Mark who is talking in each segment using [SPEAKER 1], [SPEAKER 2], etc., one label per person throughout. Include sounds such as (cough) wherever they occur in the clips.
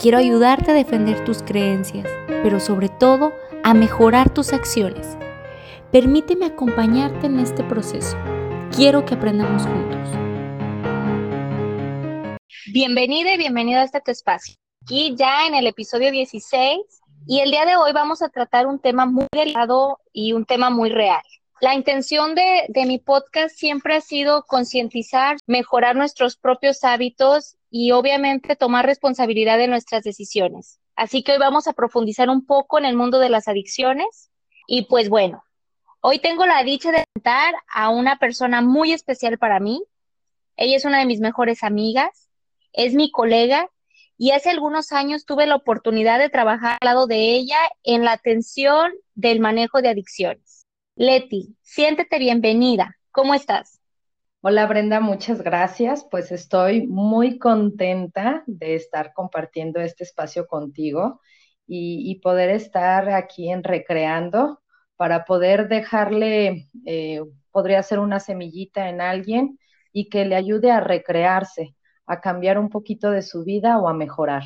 [SPEAKER 1] Quiero ayudarte a defender tus creencias pero sobre todo a mejorar tus acciones. Permíteme acompañarte en este proceso. Quiero que aprendamos juntos. Bienvenida y bienvenido a este tu espacio. Aquí ya en el episodio 16 y el día de hoy vamos a tratar un tema muy delicado y un tema muy real. La intención de, mi podcast siempre ha sido concientizar, mejorar nuestros propios hábitos y obviamente tomar responsabilidad de nuestras decisiones. Así que hoy vamos a profundizar un poco en el mundo de las adicciones. Y pues bueno, hoy tengo la dicha de presentar a una persona muy especial para mí. Ella es una de mis mejores amigas, es mi colega y hace algunos años tuve la oportunidad de trabajar al lado de ella en la atención del manejo de adicciones. Leti, siéntete bienvenida. ¿Cómo estás?
[SPEAKER 2] Hola Brenda, muchas gracias. Pues estoy muy contenta de estar compartiendo este espacio contigo y, poder estar aquí en Recreando para poder dejarle, eh, podría ser una semillita en alguien y que le ayude a recrearse, a cambiar un poquito de su vida o a mejorar.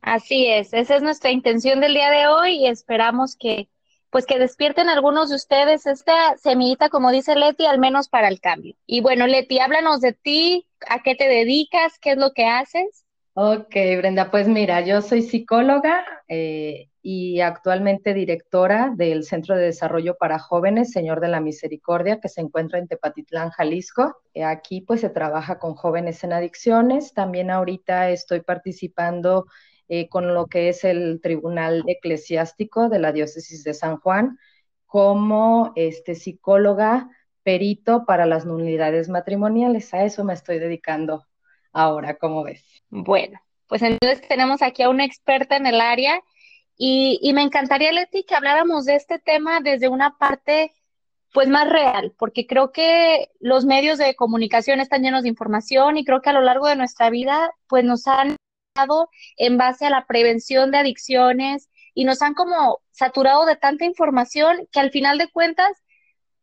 [SPEAKER 1] Así es, esa es nuestra intención del día de hoy y esperamos que pues que despierten algunos de ustedes esta semillita, como dice Leti, al menos para el cambio. Y bueno, Leti, háblanos de ti, a qué te dedicas, qué es lo que haces.
[SPEAKER 2] Ok, Brenda, pues mira, yo soy psicóloga eh, y actualmente directora del Centro de Desarrollo para Jóvenes, Señor de la Misericordia, que se encuentra en Tepatitlán, Jalisco. Eh, aquí pues se trabaja con jóvenes en adicciones. También ahorita estoy participando eh, con lo que es el Tribunal Eclesiástico de la Diócesis de San Juan como este, psicóloga perito para las nulidades matrimoniales. A eso me estoy dedicando ahora, ¿cómo ves?
[SPEAKER 1] Bueno, pues entonces tenemos aquí a una experta en el área y, y me encantaría, Leti, que habláramos de este tema desde una parte pues más real, porque creo que los medios de comunicación están llenos de información y creo que a lo largo de nuestra vida pues nos han en base a la prevención de adicciones y nos han como saturado de tanta información que al final de cuentas,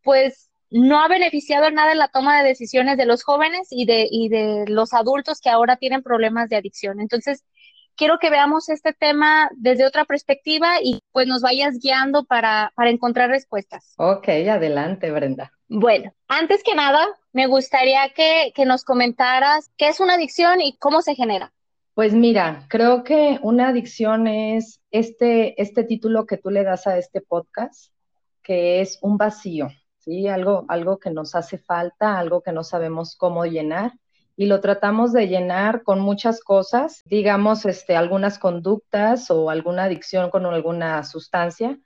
[SPEAKER 1] pues no ha beneficiado nada en la toma de decisiones de los jóvenes y de, y de los adultos que ahora tienen problemas de adicción. Entonces, quiero que veamos este tema desde otra perspectiva y pues nos vayas guiando para, para encontrar respuestas.
[SPEAKER 2] Ok, adelante, Brenda.
[SPEAKER 1] Bueno, antes que nada, me gustaría que, que nos comentaras qué es una adicción y cómo se genera.
[SPEAKER 2] Pues mira, creo que una adicción es este, este título que tú le das a este podcast, que es un vacío, ¿sí? Algo, algo que nos hace falta, algo que no sabemos cómo llenar y lo tratamos de llenar con muchas cosas, digamos, este, algunas conductas o alguna adicción con alguna sustancia.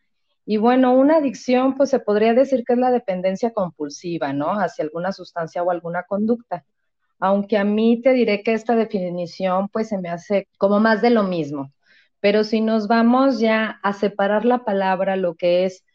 [SPEAKER 2] Y bueno, una adicción, pues se podría decir que es la dependencia compulsiva, ¿no? Hacia alguna sustancia o alguna conducta aunque a mí te diré que esta definición pues se me hace como más de lo mismo. Pero si nos vamos ya a separar la palabra, lo que es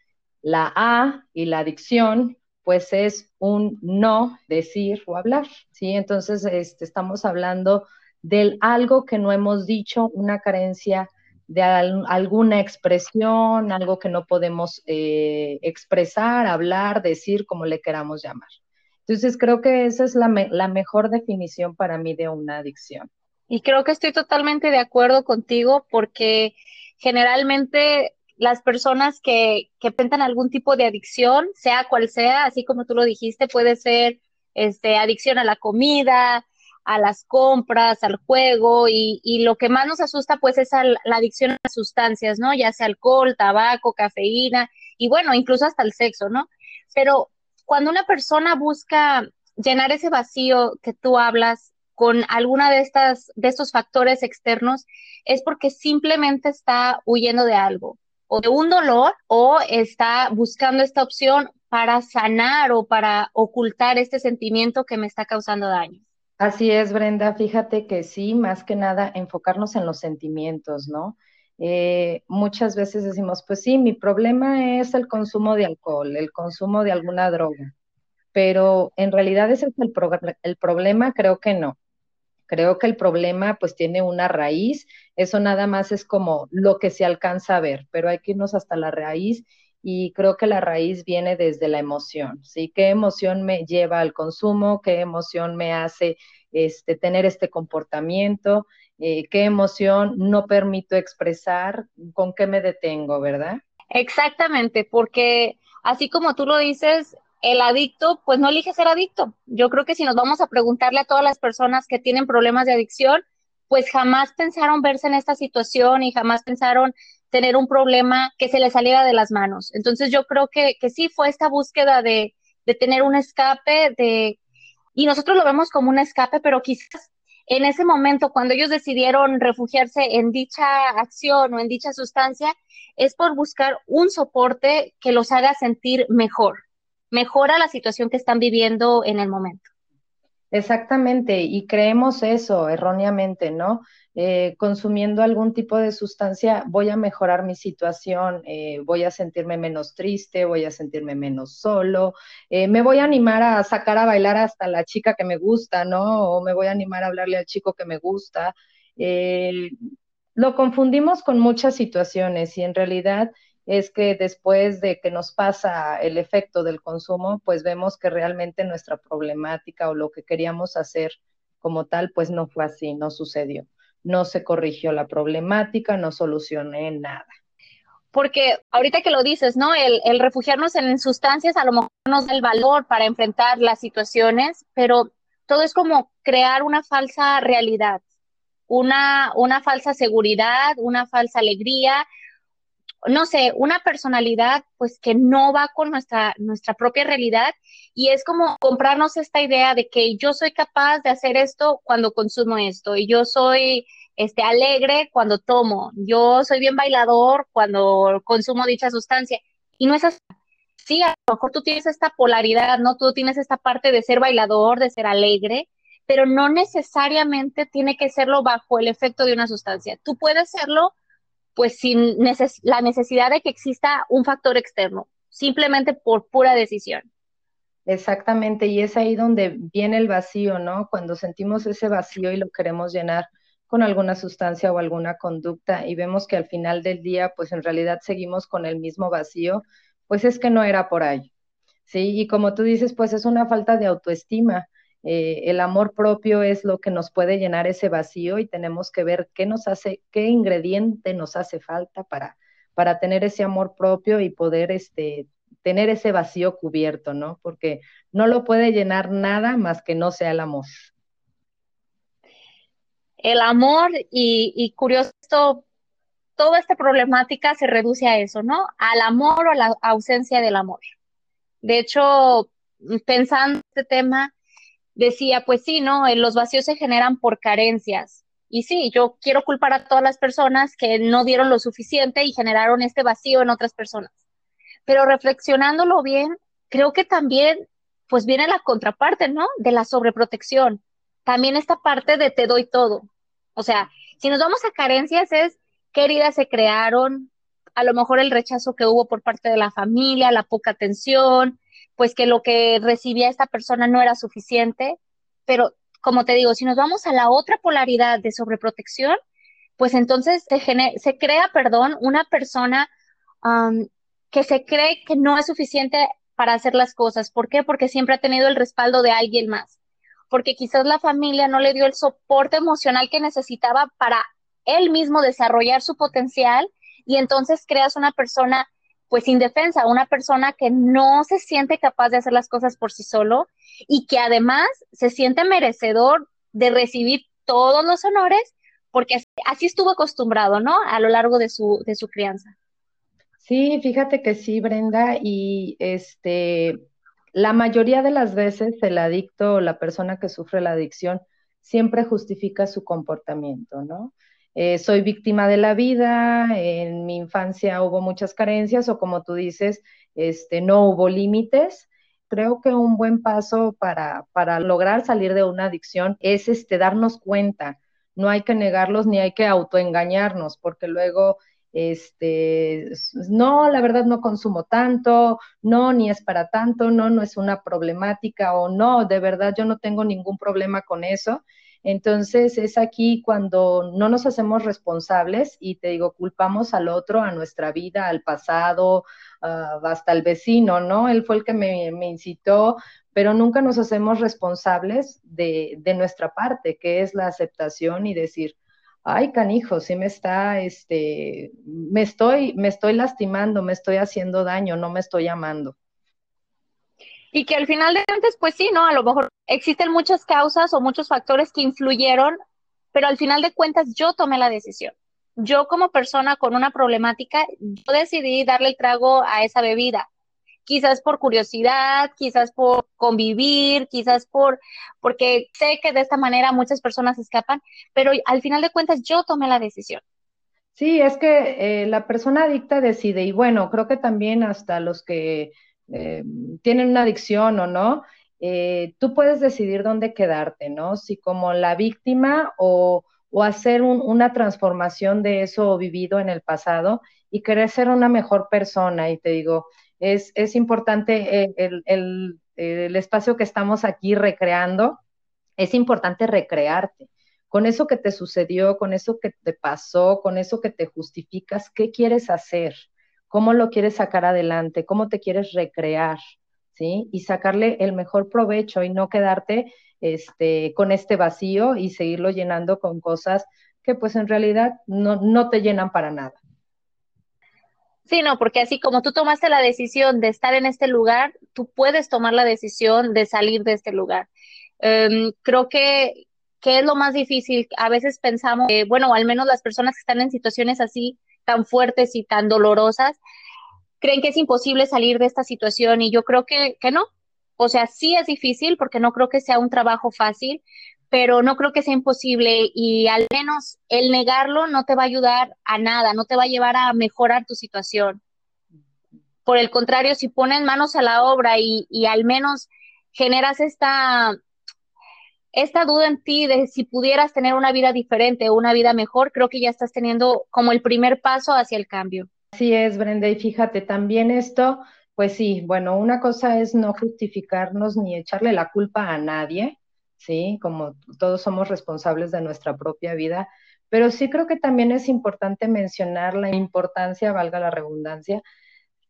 [SPEAKER 2] la A y la adicción, pues es un no decir o hablar, ¿sí? Entonces este, estamos hablando del algo que no hemos dicho, una carencia de alguna expresión, algo que no podemos eh, expresar, hablar, decir, como le queramos llamar. Entonces creo que esa es la, mejor definición para mí de una adicción.
[SPEAKER 1] Y creo que estoy totalmente de acuerdo contigo porque generalmente las personas que, que algún tipo de adicción, sea cual sea, así como tú lo dijiste, puede ser este, adicción a la comida, a las compras, al juego, y, y lo que más nos asusta pues es la adicción a las sustancias, ¿no? Ya sea alcohol, tabaco, cafeína, y bueno, incluso hasta el sexo, ¿no? Pero cuando una persona busca llenar ese vacío que tú hablas con alguna de estas de estos factores externos es porque simplemente está huyendo de algo o de un dolor o está buscando esta opción para sanar o para ocultar este sentimiento que me está causando daño.
[SPEAKER 2] Así es, Brenda. Fíjate que sí, más que nada enfocarnos en los sentimientos, ¿no? Eh, muchas veces decimos, pues sí, mi problema es el consumo de alcohol, el consumo de alguna droga, pero en realidad ese es el, el problema, creo que no. Creo que el problema pues tiene una raíz, eso nada más es como lo que se alcanza a ver, pero hay que irnos hasta la raíz y creo que la raíz viene desde la emoción, ¿sí? ¿Qué emoción me lleva al consumo? ¿Qué emoción me hace este, tener este comportamiento? Eh, ¿Qué emoción no permito expresar? ¿Con qué me detengo, verdad?
[SPEAKER 1] Exactamente, porque así como tú lo dices, el adicto, pues no elige ser adicto. Yo creo que si nos vamos a preguntarle a todas las personas que tienen problemas de adicción, pues jamás pensaron verse en esta situación y jamás pensaron tener un problema que se le saliera de las manos. Entonces yo creo que, que sí fue esta búsqueda de, de tener un escape, de, y nosotros lo vemos como un escape, pero quizás en ese momento, cuando ellos decidieron refugiarse en dicha acción o en dicha sustancia, es por buscar un soporte que los haga sentir mejor, mejora la situación que están viviendo en el momento.
[SPEAKER 2] Exactamente, y creemos eso erróneamente, ¿no? Eh, consumiendo algún tipo de sustancia voy a mejorar mi situación, eh, voy a sentirme menos triste, voy a sentirme menos solo, eh, me voy a animar a sacar a bailar hasta la chica que me gusta, ¿no? O me voy a animar a hablarle al chico que me gusta. lo confundimos con muchas situaciones y en realidad es que después de que nos pasa el efecto del consumo, pues vemos que realmente nuestra problemática o lo que queríamos hacer como tal, pues no fue así, no sucedió. No se corrigió la problemática, no solucioné nada.
[SPEAKER 1] Porque ahorita que lo dices, ¿no? El, refugiarnos en sustancias a lo mejor nos da el valor para enfrentar las situaciones, pero todo es como crear una falsa realidad, una falsa seguridad, una falsa alegría, no sé, una personalidad pues que no va con nuestra, nuestra propia realidad y es como comprarnos esta idea de que yo soy capaz de hacer esto cuando consumo esto y yo soy este alegre cuando tomo, yo soy bien bailador cuando consumo dicha sustancia y no es así. Sí, a lo mejor tú tienes esta polaridad, ¿no? Tú tienes esta parte de ser bailador, de ser alegre, pero no necesariamente tiene que serlo bajo el efecto de una sustancia. Tú puedes serlo pues sin la necesidad de que exista un factor externo, simplemente por pura decisión.
[SPEAKER 2] Exactamente, y es ahí donde viene el vacío, ¿no? Cuando sentimos ese vacío y lo queremos llenar con alguna sustancia o alguna conducta y vemos que al final del día, pues en realidad seguimos con el mismo vacío, pues es que no era por ahí. Sí, y como tú dices, pues es una falta de autoestima. Eh, el amor propio es lo que nos puede llenar ese vacío y tenemos que ver qué nos hace, qué ingrediente nos hace falta para, para tener ese amor propio y poder este, tener ese vacío cubierto, ¿no? Porque no lo puede llenar nada más que no sea el amor.
[SPEAKER 1] El amor y, curioso, toda esta problemática se reduce a eso, ¿no? Al amor o a la ausencia del amor. De hecho, pensando en este tema, decía, pues sí, ¿no? Eh, los vacíos se generan por carencias. Y sí, yo quiero culpar a todas las personas que no dieron lo suficiente y generaron este vacío en otras personas. Pero reflexionándolo bien, creo que también, pues viene la contraparte, ¿no? De la sobreprotección. También esta parte de te doy todo. O sea, si nos vamos a carencias es qué heridas se crearon, a lo mejor el rechazo que hubo por parte de la familia, la poca atención, pues que lo que recibía esta persona no era suficiente, pero como te digo, si nos vamos a la otra polaridad de sobreprotección, pues entonces se, crea, perdón, una persona que se cree que no es suficiente para hacer las cosas. ¿Por qué? Porque siempre ha tenido el respaldo de alguien más. Porque quizás la familia no le dio el soporte emocional que necesitaba para él mismo desarrollar su potencial y entonces creas una persona pues indefensa, una persona que no se siente capaz de hacer las cosas por sí solo y que además se siente merecedor de recibir todos los honores porque así estuvo acostumbrado, ¿no? A lo largo de su, de su crianza.
[SPEAKER 2] Sí, fíjate que sí, Brenda, y este, la mayoría de las veces el adicto o la persona que sufre la adicción siempre justifica su comportamiento, ¿no? Eh, soy víctima de la vida, en mi infancia hubo muchas carencias o como tú dices, este, no hubo límites. Creo que un buen paso para, lograr salir de una adicción es este, darnos cuenta. No hay que negarlos ni hay que autoengañarnos, porque luego este, no, la verdad no consumo tanto, no, ni es para tanto, no, no es una problemática o no, de verdad yo no tengo ningún problema con eso. Entonces es aquí cuando no nos hacemos responsables y te digo, culpamos al otro, a nuestra vida, al pasado, hasta al vecino, ¿no? Él fue el que me, me incitó, pero nunca nos hacemos responsables de, de, nuestra parte, que es la aceptación y decir, ay, canijo, sí me está, este, me estoy, me estoy lastimando, me estoy haciendo daño, no me estoy amando.
[SPEAKER 1] Y que al final de cuentas, pues sí, ¿no? A lo mejor existen muchas causas o muchos factores que influyeron, pero al final de cuentas yo tomé la decisión. Yo como persona con una problemática, yo decidí darle el trago a esa bebida. Quizás por curiosidad, quizás por convivir, quizás por, porque sé que de esta manera muchas personas escapan, pero al final de cuentas yo tomé la decisión.
[SPEAKER 2] Sí, es que eh, la persona adicta decide, y bueno, creo que también hasta los que eh, tienen una adicción o no, eh, tú puedes decidir dónde quedarte, ¿no? Si como la víctima o, hacer una transformación de eso vivido en el pasado y querer ser una mejor persona. Y te digo, es, es importante eh, el, el, el espacio que estamos aquí recreando, es importante recrearte con eso que te sucedió, con eso que te pasó, con eso que te justificas, ¿qué quieres hacer? Cómo lo quieres sacar adelante, cómo te quieres recrear, ¿sí? Y sacarle el mejor provecho y no quedarte este, con este vacío y seguirlo llenando con cosas que pues en realidad no, no te llenan para nada.
[SPEAKER 1] Sí, no, porque así como tú tomaste la decisión de estar en este lugar, tú puedes tomar la decisión de salir de este lugar. Um, creo que, que es lo más difícil. A veces pensamos, que, bueno, al menos las personas que están en situaciones así, tan fuertes y tan dolorosas, creen que es imposible salir de esta situación y yo creo que, que no. O sea, sí es difícil porque no creo que sea un trabajo fácil, pero no creo que sea imposible y al menos el negarlo no te va a ayudar a nada, no te va a llevar a mejorar tu situación. Por el contrario, si pones manos a la obra y, y al menos generas esta, esta duda en ti de si pudieras tener una vida diferente o una vida mejor, creo que ya estás teniendo como el primer paso hacia el cambio.
[SPEAKER 2] Así es, Brenda, y fíjate, también esto, pues sí, bueno, una cosa es no justificarnos ni echarle la culpa a nadie, ¿sí? Como todos somos responsables de nuestra propia vida, pero sí creo que también es importante mencionar la importancia, valga la redundancia,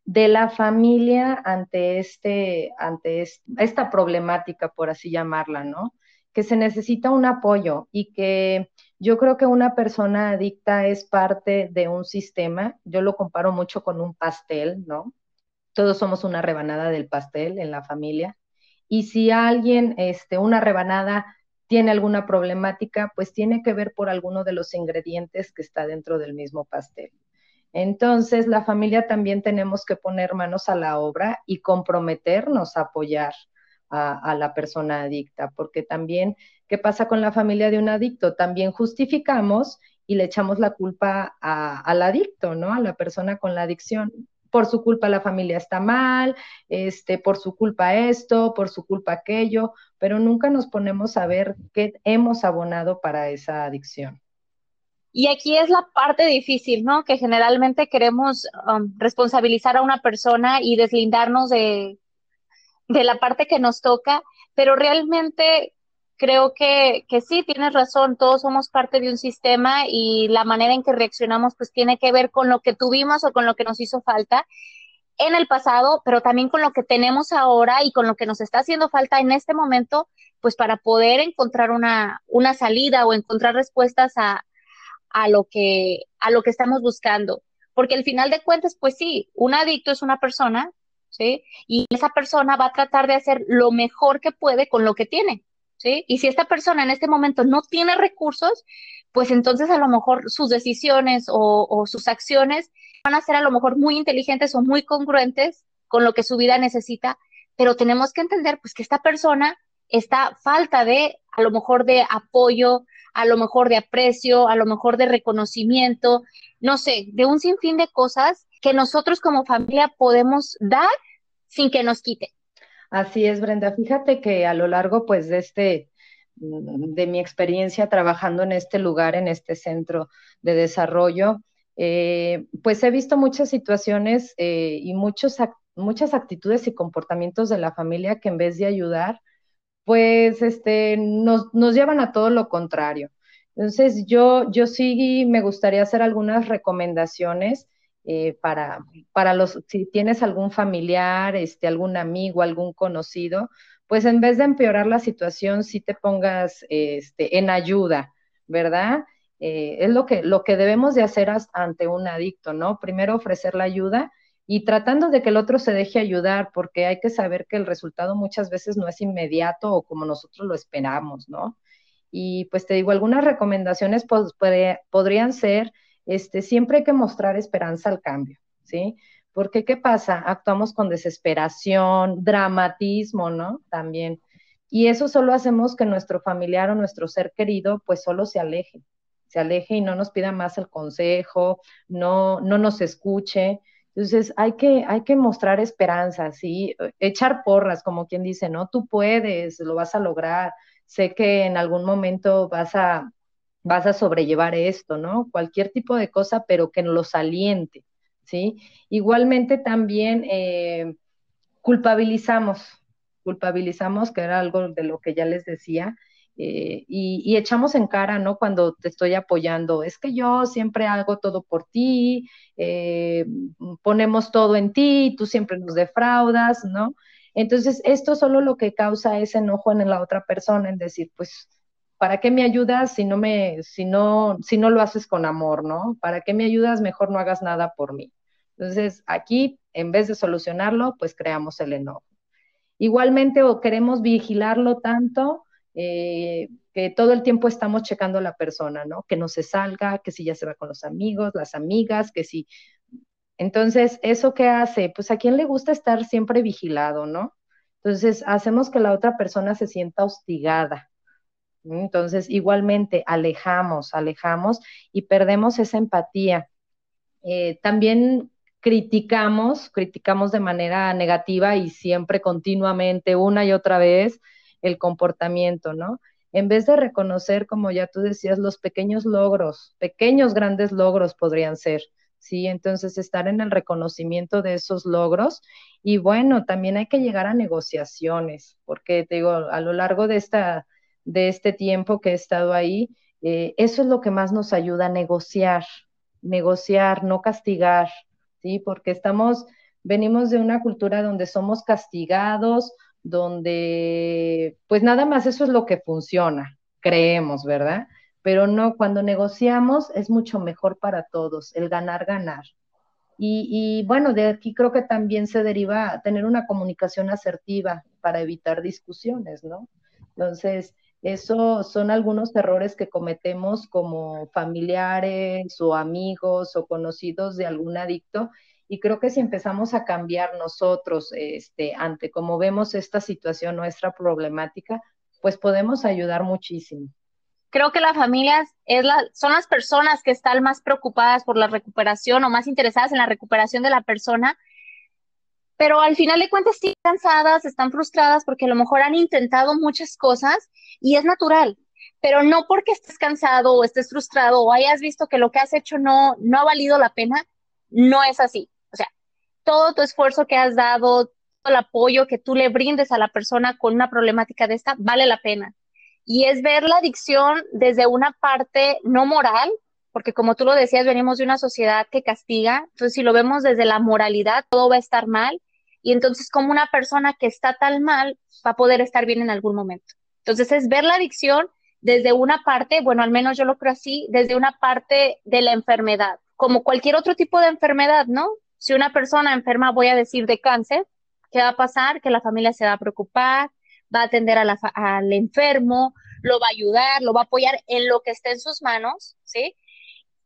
[SPEAKER 2] de la familia ante este, ante esta problemática, por así llamarla, ¿no? Que se necesita un apoyo y que yo creo que una persona adicta es parte de un sistema. Yo lo comparo mucho con un pastel, ¿no? Todos somos una rebanada del pastel en la familia. Y si alguien, este, una rebanada tiene alguna problemática, pues tiene que ver por alguno de los ingredientes que está dentro del mismo pastel. Entonces, la familia también tenemos que poner manos a la obra y comprometernos a apoyar a, la persona adicta, porque también, ¿qué pasa con la familia de un adicto? También justificamos y le echamos la culpa al adicto, ¿no? A la persona con la adicción. Por su culpa la familia está mal, este, por su culpa esto, por su culpa aquello, pero nunca nos ponemos a ver qué hemos abonado para esa adicción.
[SPEAKER 1] Y aquí es la parte difícil, ¿no? Que generalmente queremos um, responsabilizar a una persona y deslindarnos de, de la parte que nos toca, pero realmente creo que, que sí, tienes razón, todos somos parte de un sistema y la manera en que reaccionamos pues tiene que ver con lo que tuvimos o con lo que nos hizo falta en el pasado, pero también con lo que tenemos ahora y con lo que nos está haciendo falta en este momento, pues para poder encontrar una, una salida o encontrar respuestas a, a, lo que, a lo que estamos buscando. Porque al final de cuentas, pues sí, un adicto es una persona ¿sí? Y esa persona va a tratar de hacer lo mejor que puede con lo que tiene, ¿sí? Y si esta persona en este momento no tiene recursos, pues entonces a lo mejor sus decisiones o, sus acciones van a ser a lo mejor muy inteligentes o muy congruentes con lo que su vida necesita, pero tenemos que entender pues que esta persona está falta de a lo mejor de apoyo, a lo mejor de aprecio, a lo mejor de reconocimiento, no sé, de un sinfín de cosas que nosotros como familia podemos dar sin que nos quite.
[SPEAKER 2] Así es, Brenda. Fíjate que a lo largo, pues, de este, de mi experiencia trabajando en este lugar, en este centro de desarrollo, eh, pues he visto muchas situaciones eh, y muchos, muchas actitudes y comportamientos de la familia que en vez de ayudar, pues este, nos, nos llevan a todo lo contrario. Entonces, yo, yo sí me gustaría hacer algunas recomendaciones eh, para, para los, si tienes algún familiar, este, algún amigo, algún conocido, pues en vez de empeorar la situación, sí te pongas este, en ayuda, ¿verdad? Eh, es lo que, lo que debemos de hacer ante un adicto, ¿no? Primero ofrecer la ayuda y tratando de que el otro se deje ayudar, porque hay que saber que el resultado muchas veces no es inmediato o como nosotros lo esperamos, ¿no? Y pues te digo, algunas recomendaciones pues, podrían ser, este, siempre hay que mostrar esperanza al cambio, ¿sí? Porque ¿qué pasa? Actuamos con desesperación, dramatismo, ¿no? También. Y eso solo hacemos que nuestro familiar o nuestro ser querido pues solo se aleje, se aleje y no nos pida más el consejo, no, no nos escuche. Entonces hay que, hay que mostrar esperanza, ¿sí? Echar porras, como quien dice, ¿no? Tú puedes, lo vas a lograr, sé que en algún momento vas a, vas a sobrellevar esto, ¿no? Cualquier tipo de cosa, pero que los aliente, ¿sí? Igualmente también eh, culpabilizamos, culpabilizamos, que era algo de lo que ya les decía, eh, y, echamos en cara, ¿no? Cuando te estoy apoyando, es que yo siempre hago todo por ti, eh, ponemos todo en ti, tú siempre nos defraudas, ¿no? Entonces, esto solo lo que causa es enojo en la otra persona, en decir, pues, ¿para qué me ayudas si no me, si no, si no lo haces con amor, ¿no? ¿Para qué me ayudas? Mejor no hagas nada por mí. Entonces, aquí, en vez de solucionarlo, pues creamos el enojo. Igualmente, o queremos vigilarlo tanto eh, que todo el tiempo estamos checando a la persona, ¿no? Que no se salga, que si ya se va con los amigos, las amigas, que si entonces, ¿eso qué hace? Pues a quién le gusta estar siempre vigilado, ¿no? Entonces, hacemos que la otra persona se sienta hostigada. Entonces, igualmente, alejamos, alejamos y perdemos esa empatía. Eh, también criticamos, criticamos de manera negativa y siempre continuamente, una y otra vez, el comportamiento, ¿no? En vez de reconocer, como ya tú decías, los pequeños logros, pequeños grandes logros podrían ser. ¿sí? Entonces, estar en el reconocimiento de esos logros y bueno, también hay que llegar a negociaciones, porque te digo, a lo largo de, esta, de este tiempo que he estado ahí, eh, eso es lo que más nos ayuda a negociar, negociar, no castigar, ¿sí? Porque estamos, venimos de una cultura donde somos castigados, donde pues nada más eso es lo que funciona, creemos, ¿verdad? pero no, cuando negociamos es mucho mejor para todos, el ganar, ganar. Y, bueno, de aquí creo que también se deriva tener una comunicación asertiva para evitar discusiones, ¿no? Entonces, esos son algunos errores que cometemos como familiares o amigos o conocidos de algún adicto. Y creo que si empezamos a cambiar nosotros este, ante cómo vemos esta situación, nuestra problemática, pues podemos ayudar muchísimo
[SPEAKER 1] creo que las familias es la, son las personas que están más preocupadas por la recuperación o más interesadas en la recuperación de la persona, pero al final de cuentas están cansadas, están frustradas porque a lo mejor han intentado muchas cosas y es natural, pero no porque estés cansado o estés frustrado o hayas visto que lo que has hecho no, no ha valido la pena, no es así. O sea, todo tu esfuerzo que has dado, todo el apoyo que tú le brindes a la persona con una problemática de esta, vale la pena. Y es ver la adicción desde una parte no moral, porque como tú lo decías, venimos de una sociedad que castiga, entonces si lo vemos desde la moralidad, todo va a estar mal, y entonces como una persona que está tan mal va a poder estar bien en algún momento. Entonces es ver la adicción desde una parte, bueno, al menos yo lo creo así, desde una parte de la enfermedad, como cualquier otro tipo de enfermedad, ¿no? Si una persona enferma, voy a decir de cáncer, ¿qué va a pasar? Que la familia se va a preocupar, va a atender al enfermo, lo va a ayudar, lo va a apoyar en lo que esté en sus manos, ¿sí?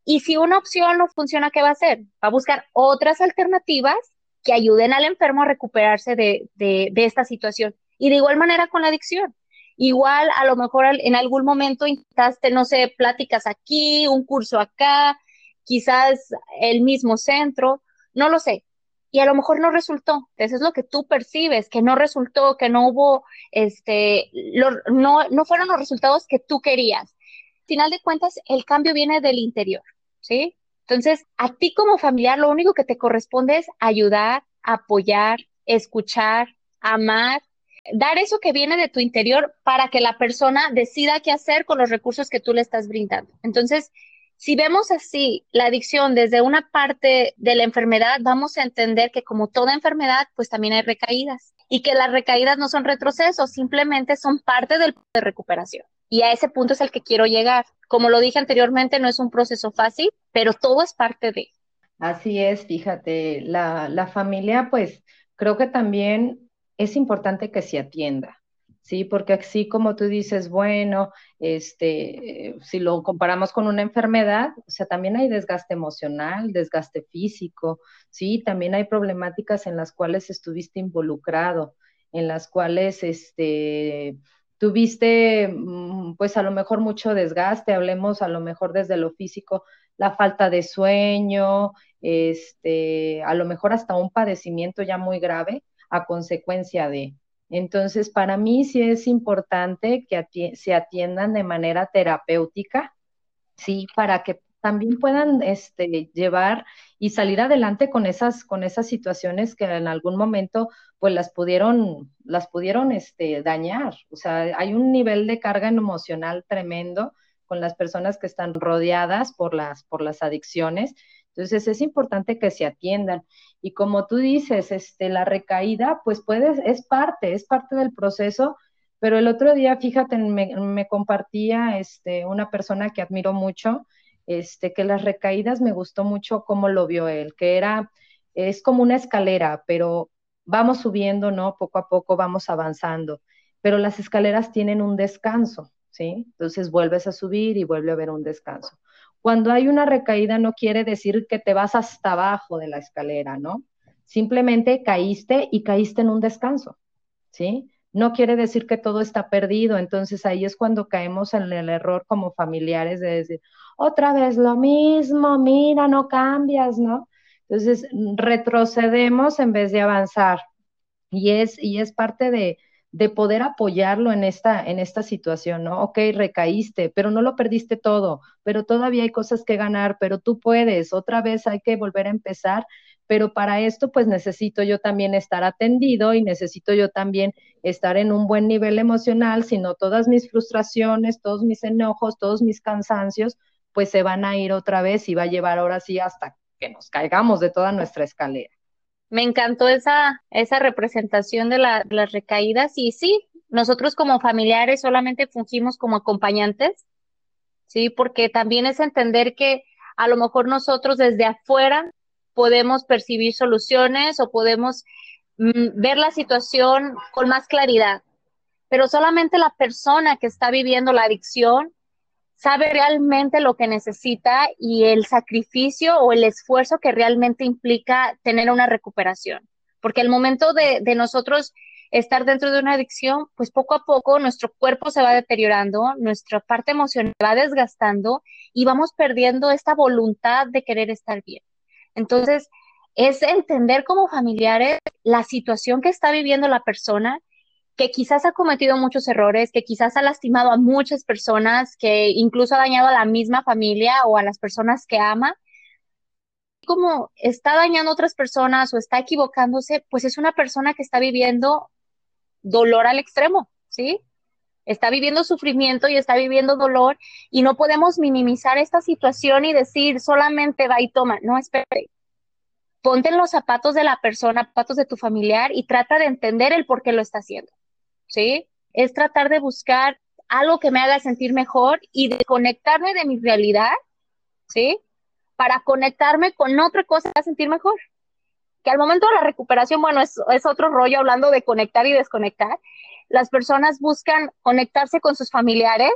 [SPEAKER 1] Y si una opción no funciona, ¿qué va a hacer? Va a buscar otras alternativas que ayuden al enfermo a recuperarse de, esta situación. Y de igual manera con la adicción. Igual a lo mejor en algún momento intentaste, no sé, pláticas aquí, un curso acá, quizás el mismo centro, no lo sé, y a lo mejor no resultó. Eso es lo que tú percibes, que no resultó, que no hubo, este, no, no fueron los resultados que tú querías. Al final de cuentas, el cambio viene del interior, ¿sí? Entonces, a ti como familiar, lo único que te corresponde es ayudar, apoyar, escuchar, amar, dar eso que viene de tu interior para que la persona decida qué hacer con los recursos que tú le estás brindando. Entonces, si vemos así la adicción desde una parte de la enfermedad, vamos a entender que como toda enfermedad, pues también hay recaídas y que las recaídas no son retrocesos, simplemente son parte del de recuperación. Y a ese punto es el que quiero llegar. Como lo dije anteriormente, no es un proceso fácil, pero todo es parte de.
[SPEAKER 2] Así es, fíjate, la, la familia, pues creo que también es importante que se atienda. ¿sí? Porque así como tú dices, bueno, este, si lo comparamos con una enfermedad, o sea, también hay desgaste emocional, desgaste físico, ¿sí? También hay problemáticas en las cuales estuviste involucrado, en las cuales, este, tuviste, mm, pues a lo mejor mucho desgaste, hablemos a lo mejor desde lo físico, la falta de sueño, este, a lo mejor hasta un padecimiento ya muy grave a consecuencia de, entonces, para mí sí es importante que se atiendan de manera terapéutica, sí, para que también puedan este, llevar y salir adelante con esas, con esas situaciones que en algún momento pues las pudieron, las pudieron este, dañar. O sea, hay un nivel de carga emocional tremendo con las personas que están rodeadas por las, por las adicciones entonces es importante que se atiendan. Y como tú dices, este, la recaída, pues puedes, es parte, es parte del proceso. Pero el otro día, fíjate, me, compartía este, una persona que admiro mucho, este, que las recaídas me gustó mucho cómo lo vio él, que era, es como una escalera, pero vamos subiendo, ¿no? Poco a poco vamos avanzando, pero las escaleras tienen un descanso, ¿sí? Entonces vuelves a subir y vuelve a haber un descanso. Cuando hay una recaída no quiere decir que te vas hasta abajo de la escalera, ¿no? Simplemente caíste y caíste en un descanso, ¿sí? No quiere decir que todo está perdido, entonces ahí es cuando caemos en el error como familiares de decir, otra vez lo mismo, mira, no cambias, ¿no? Entonces retrocedemos en vez de avanzar. Y es, y es parte de, de poder apoyarlo en esta, en esta situación, ¿no? Ok, recaíste, pero no lo perdiste todo, pero todavía hay cosas que ganar, pero tú puedes, otra vez hay que volver a empezar, pero para esto pues necesito yo también estar atendido y necesito yo también estar en un buen nivel emocional, sino todas mis frustraciones, todos mis enojos, todos mis cansancios, pues se van a ir otra vez y va a llevar ahora sí hasta que nos caigamos de toda nuestra escalera.
[SPEAKER 1] Me encantó esa, esa representación de, las recaídas y sí, nosotros como familiares solamente fungimos como acompañantes, sí, porque también es entender que a lo mejor nosotros desde afuera podemos percibir soluciones o podemos mm, ver la situación con más claridad, pero solamente la persona que está viviendo la adicción sabe realmente lo que necesita y el sacrificio o el esfuerzo que realmente implica tener una recuperación. Porque el momento de, nosotros estar dentro de una adicción, pues poco a poco nuestro cuerpo se va deteriorando, nuestra parte emocional va desgastando y vamos perdiendo esta voluntad de querer estar bien. Entonces, es entender como familiares la situación que está viviendo la persona que quizás ha cometido muchos errores, que quizás ha lastimado a muchas personas, que incluso ha dañado a la misma familia o a las personas que ama, como está dañando a otras personas o está equivocándose, pues es una persona que está viviendo dolor al extremo, ¿sí? Está viviendo sufrimiento y está viviendo dolor y no podemos minimizar esta situación y decir solamente va y toma. No, espere. Ponte en los zapatos de la persona, zapatos de tu familiar y trata de entender el por qué lo está haciendo. ¿Sí? Es tratar de buscar algo que me haga sentir mejor y desconectarme de mi realidad, ¿sí? Para conectarme con otra cosa que sentir mejor. Que al momento de la recuperación, bueno, es, es otro rollo hablando de conectar y desconectar. Las personas buscan conectarse con sus familiares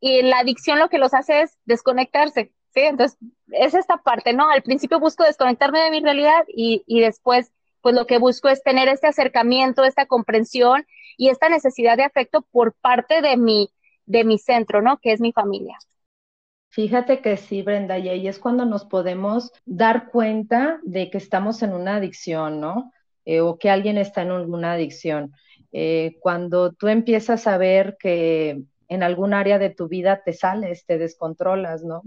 [SPEAKER 1] y la adicción lo que los hace es desconectarse, ¿sí? Entonces, es esta parte, ¿no? Al principio busco desconectarme de mi realidad y, y después pues lo que busco es tener este acercamiento, esta comprensión y esta necesidad de afecto por parte de mi, de mi centro, ¿no? Que es mi familia.
[SPEAKER 2] Fíjate que sí, Brenda, y ahí es cuando nos podemos dar cuenta de que estamos en una adicción, ¿no? Eh, o que alguien está en alguna adicción. Eh, cuando tú empiezas a ver que en algún área de tu vida te sales, te descontrolas, ¿no?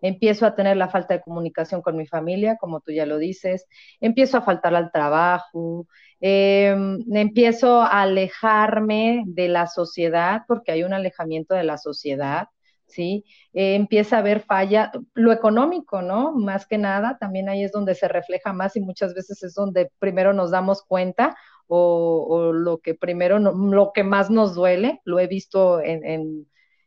[SPEAKER 2] Empiezo a tener la falta de comunicación con mi familia, como tú ya lo dices, empiezo a faltar al trabajo, em, empiezo a alejarme de la sociedad, porque hay un alejamiento de la sociedad, ¿sí? Eh, empieza a haber falla, lo económico, ¿no? Más que nada, también ahí es donde se refleja más y muchas veces es donde primero nos damos cuenta o, lo que primero, lo que más nos duele, lo he visto en,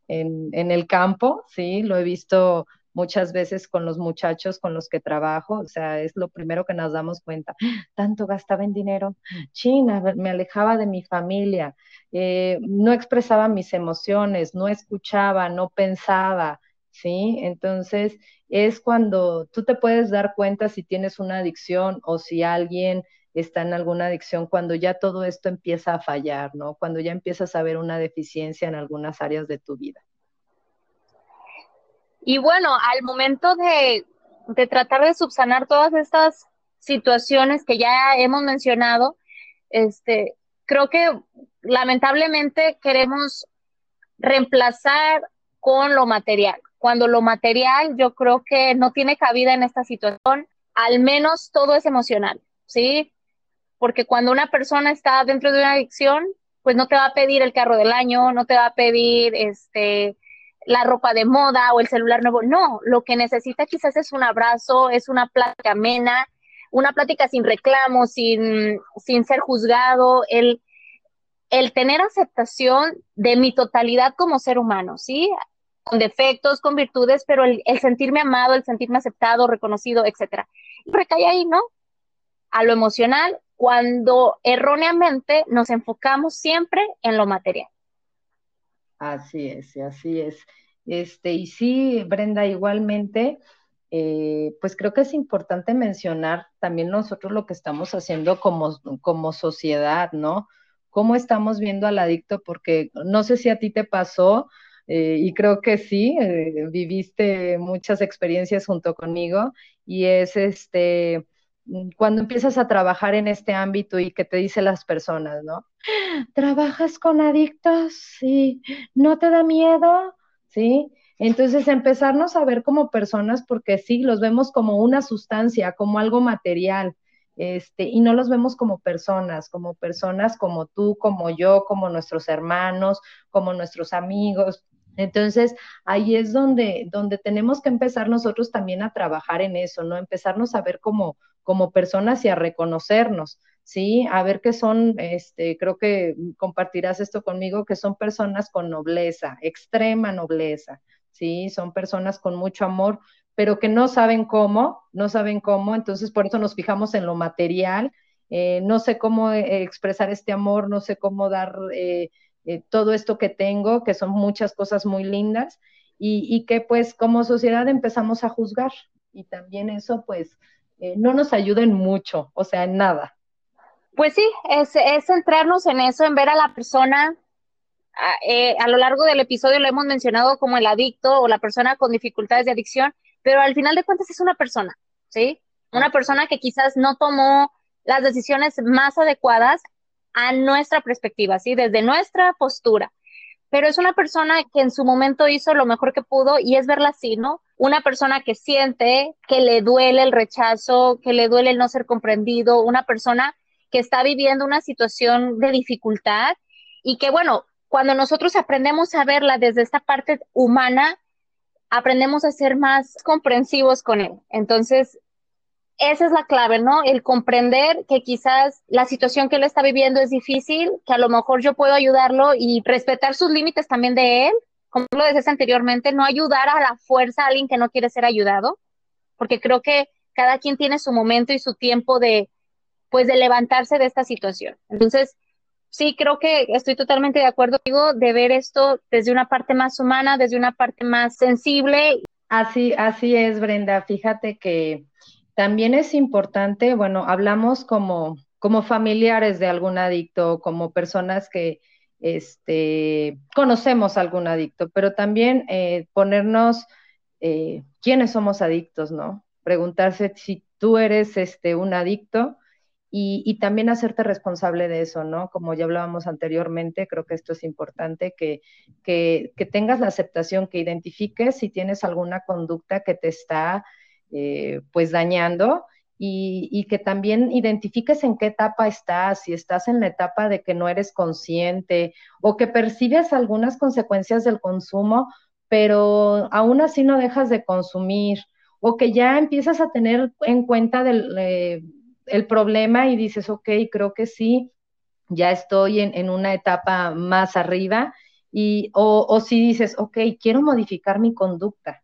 [SPEAKER 2] en, en el campo, ¿sí? Lo he visto muchas veces con los muchachos con los que trabajo, o sea, es lo primero que nos damos cuenta. (gasps) Tanto gastaba en dinero, China, me alejaba de mi familia, eh, no expresaba mis emociones, no escuchaba, no pensaba, ¿sí? Entonces, es cuando tú te puedes dar cuenta si tienes una adicción o si alguien está en alguna adicción, cuando ya todo esto empieza a fallar, ¿no? Cuando ya empiezas a ver una deficiencia en algunas áreas de tu vida.
[SPEAKER 1] Y bueno, al momento de, tratar de subsanar todas estas situaciones que ya hemos mencionado, este, creo que lamentablemente queremos reemplazar con lo material. Cuando lo material yo creo que no tiene cabida en esta situación, al menos todo es emocional, ¿sí? Porque cuando una persona está dentro de una adicción, pues no te va a pedir el carro del año, no te va a pedir este la ropa de moda o el celular nuevo. No, lo que necesita quizás es un abrazo, es una plática amena, una plática sin reclamo, sin, sin ser juzgado, el, el tener aceptación de mi totalidad como ser humano, ¿sí? Con defectos, con virtudes, pero el, sentirme amado, el sentirme aceptado, reconocido, etcétera. Y recae ahí, ¿no? A lo emocional, cuando erróneamente nos enfocamos siempre en lo material.
[SPEAKER 2] Así es, así es. Este, y sí, Brenda, igualmente, eh, pues creo que es importante mencionar también nosotros lo que estamos haciendo como, como sociedad, ¿no? ¿Cómo estamos viendo al adicto? Porque no sé si a ti te pasó, eh, y creo que sí, eh, viviste muchas experiencias junto conmigo, y es este, cuando empiezas a trabajar en este ámbito y que te dicen las personas, ¿no? ¿Trabajas con adictos? Sí. ¿No te da miedo? Sí. Entonces, empezarnos a ver como personas, porque sí, los vemos como una sustancia, como algo material, este, y no los vemos como personas, como personas como tú, como yo, como nuestros hermanos, como nuestros amigos. Entonces, ahí es donde, donde tenemos que empezar nosotros también a trabajar en eso, ¿no? Empezarnos a ver como, como personas y a reconocernos, ¿sí? A ver que son, este, creo que compartirás esto conmigo, que son personas con nobleza, extrema nobleza, ¿sí? Son personas con mucho amor, pero que no saben cómo, no saben cómo, entonces por eso nos fijamos en lo material, eh, no sé cómo eh, expresar este amor, no sé cómo dar eh, todo esto que tengo, que son muchas cosas muy lindas, y, y que pues como sociedad empezamos a juzgar, y también eso pues eh, no nos ayuden mucho, o sea, en nada.
[SPEAKER 1] Pues sí, es, centrarnos en eso, en ver a la persona. A, eh, a lo largo del episodio lo hemos mencionado como el adicto o la persona con dificultades de adicción, pero al final de cuentas es una persona, ¿sí? Una persona que quizás no tomó las decisiones más adecuadas a nuestra perspectiva, ¿sí? Desde nuestra postura pero es una persona que en su momento hizo lo mejor que pudo y es verla así, ¿no? Una persona que siente que le duele el rechazo, que le duele el no ser comprendido, una persona que está viviendo una situación de dificultad y que, bueno, cuando nosotros aprendemos a verla desde esta parte humana, aprendemos a ser más comprensivos con él. Entonces, esa es la clave, ¿no? El comprender que quizás la situación que él está viviendo es difícil, que a lo mejor yo puedo ayudarlo y respetar sus límites también de él, como lo decías anteriormente, no ayudar a la fuerza a alguien que no quiere ser ayudado, porque creo que cada quien tiene su momento y su tiempo de, pues, de levantarse de esta situación. Entonces, sí, creo que estoy totalmente de acuerdo contigo de ver esto desde una parte más humana, desde una parte más sensible.
[SPEAKER 2] Así, así es, Brenda. Fíjate que también es importante, bueno, hablamos como, como familiares de algún adicto, como personas que este, conocemos algún adicto, pero también eh, ponernos eh, quiénes somos adictos, ¿no? Preguntarse si tú eres este, un adicto y, también hacerte responsable de eso, ¿no? Como ya hablábamos anteriormente, creo que esto es importante, que, que, tengas la aceptación, que identifiques si tienes alguna conducta que te está eh, pues dañando y, y, que también identifiques en qué etapa estás, si estás en la etapa de que no eres consciente o que percibes algunas consecuencias del consumo, pero aún así no dejas de consumir o que ya empiezas a tener en cuenta del... Eh, el problema y dices, ok, creo que sí, ya estoy en, una etapa más arriba, y, o, o, si dices, ok, quiero modificar mi conducta,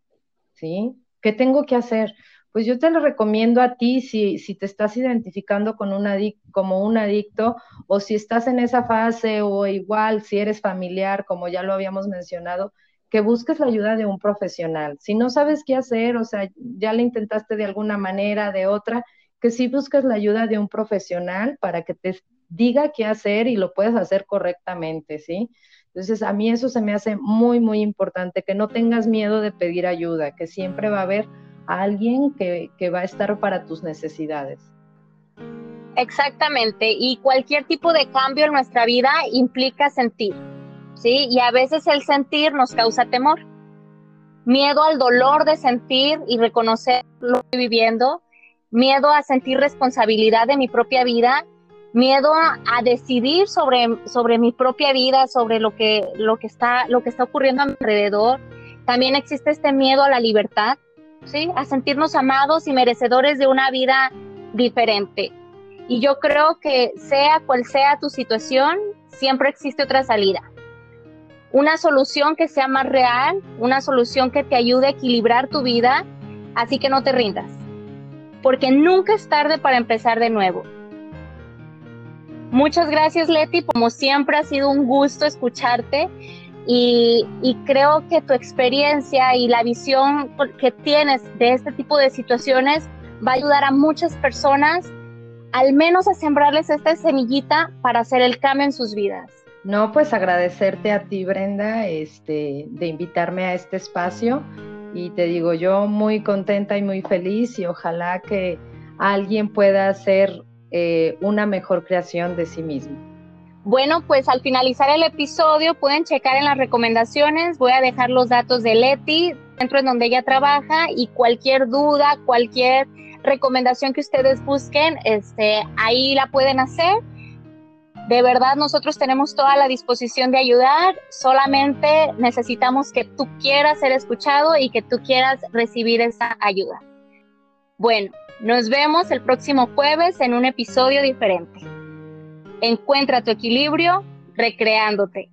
[SPEAKER 2] ¿sí? ¿Qué tengo que hacer? Pues yo te lo recomiendo a ti si, si te estás identificando con un como un adicto o si estás en esa fase o igual si eres familiar, como ya lo habíamos mencionado, que busques la ayuda de un profesional. Si no sabes qué hacer, o sea, ya le intentaste de alguna manera, de otra, que si buscas la ayuda de un profesional para que te diga qué hacer y lo puedas hacer correctamente, ¿sí? Entonces, a mí eso se me hace muy, muy importante, que no tengas miedo de pedir ayuda, que siempre va a haber alguien que, que va a estar para tus necesidades.
[SPEAKER 1] Exactamente, y cualquier tipo de cambio en nuestra vida implica sentir, ¿sí? Y a veces el sentir nos causa temor, miedo al dolor de sentir y reconocer lo que estoy viviendo, miedo a sentir responsabilidad de mi propia vida, miedo a, decidir sobre, sobre mi propia vida, sobre lo que, lo, que está, lo que está ocurriendo a mi alrededor. También existe este miedo a la libertad, ¿sí? a sentirnos amados y merecedores de una vida diferente. Y yo creo que sea cual sea tu situación, siempre existe otra salida. Una solución que sea más real, una solución que te ayude a equilibrar tu vida, así que no te rindas porque nunca es tarde para empezar de nuevo. Muchas gracias Leti, como siempre ha sido un gusto escucharte y, creo que tu experiencia y la visión que tienes de este tipo de situaciones va a ayudar a muchas personas al menos a sembrarles esta semillita para hacer el cambio en sus vidas.
[SPEAKER 2] No, pues agradecerte a ti, Brenda, este, de invitarme a este espacio y te digo, yo muy contenta y muy feliz y ojalá que alguien pueda hacer eh, una mejor creación de sí mismo.
[SPEAKER 1] Bueno, pues al finalizar el episodio pueden checar en las recomendaciones, voy a dejar los datos de Leti, dentro en donde ella trabaja y cualquier duda, cualquier recomendación que ustedes busquen, este, ahí la pueden hacer. De verdad, nosotros tenemos toda la disposición de ayudar, solamente necesitamos que tú quieras ser escuchado y que tú quieras recibir esa ayuda. Bueno, nos vemos el próximo jueves en un episodio diferente. Encuentra tu equilibrio recreándote.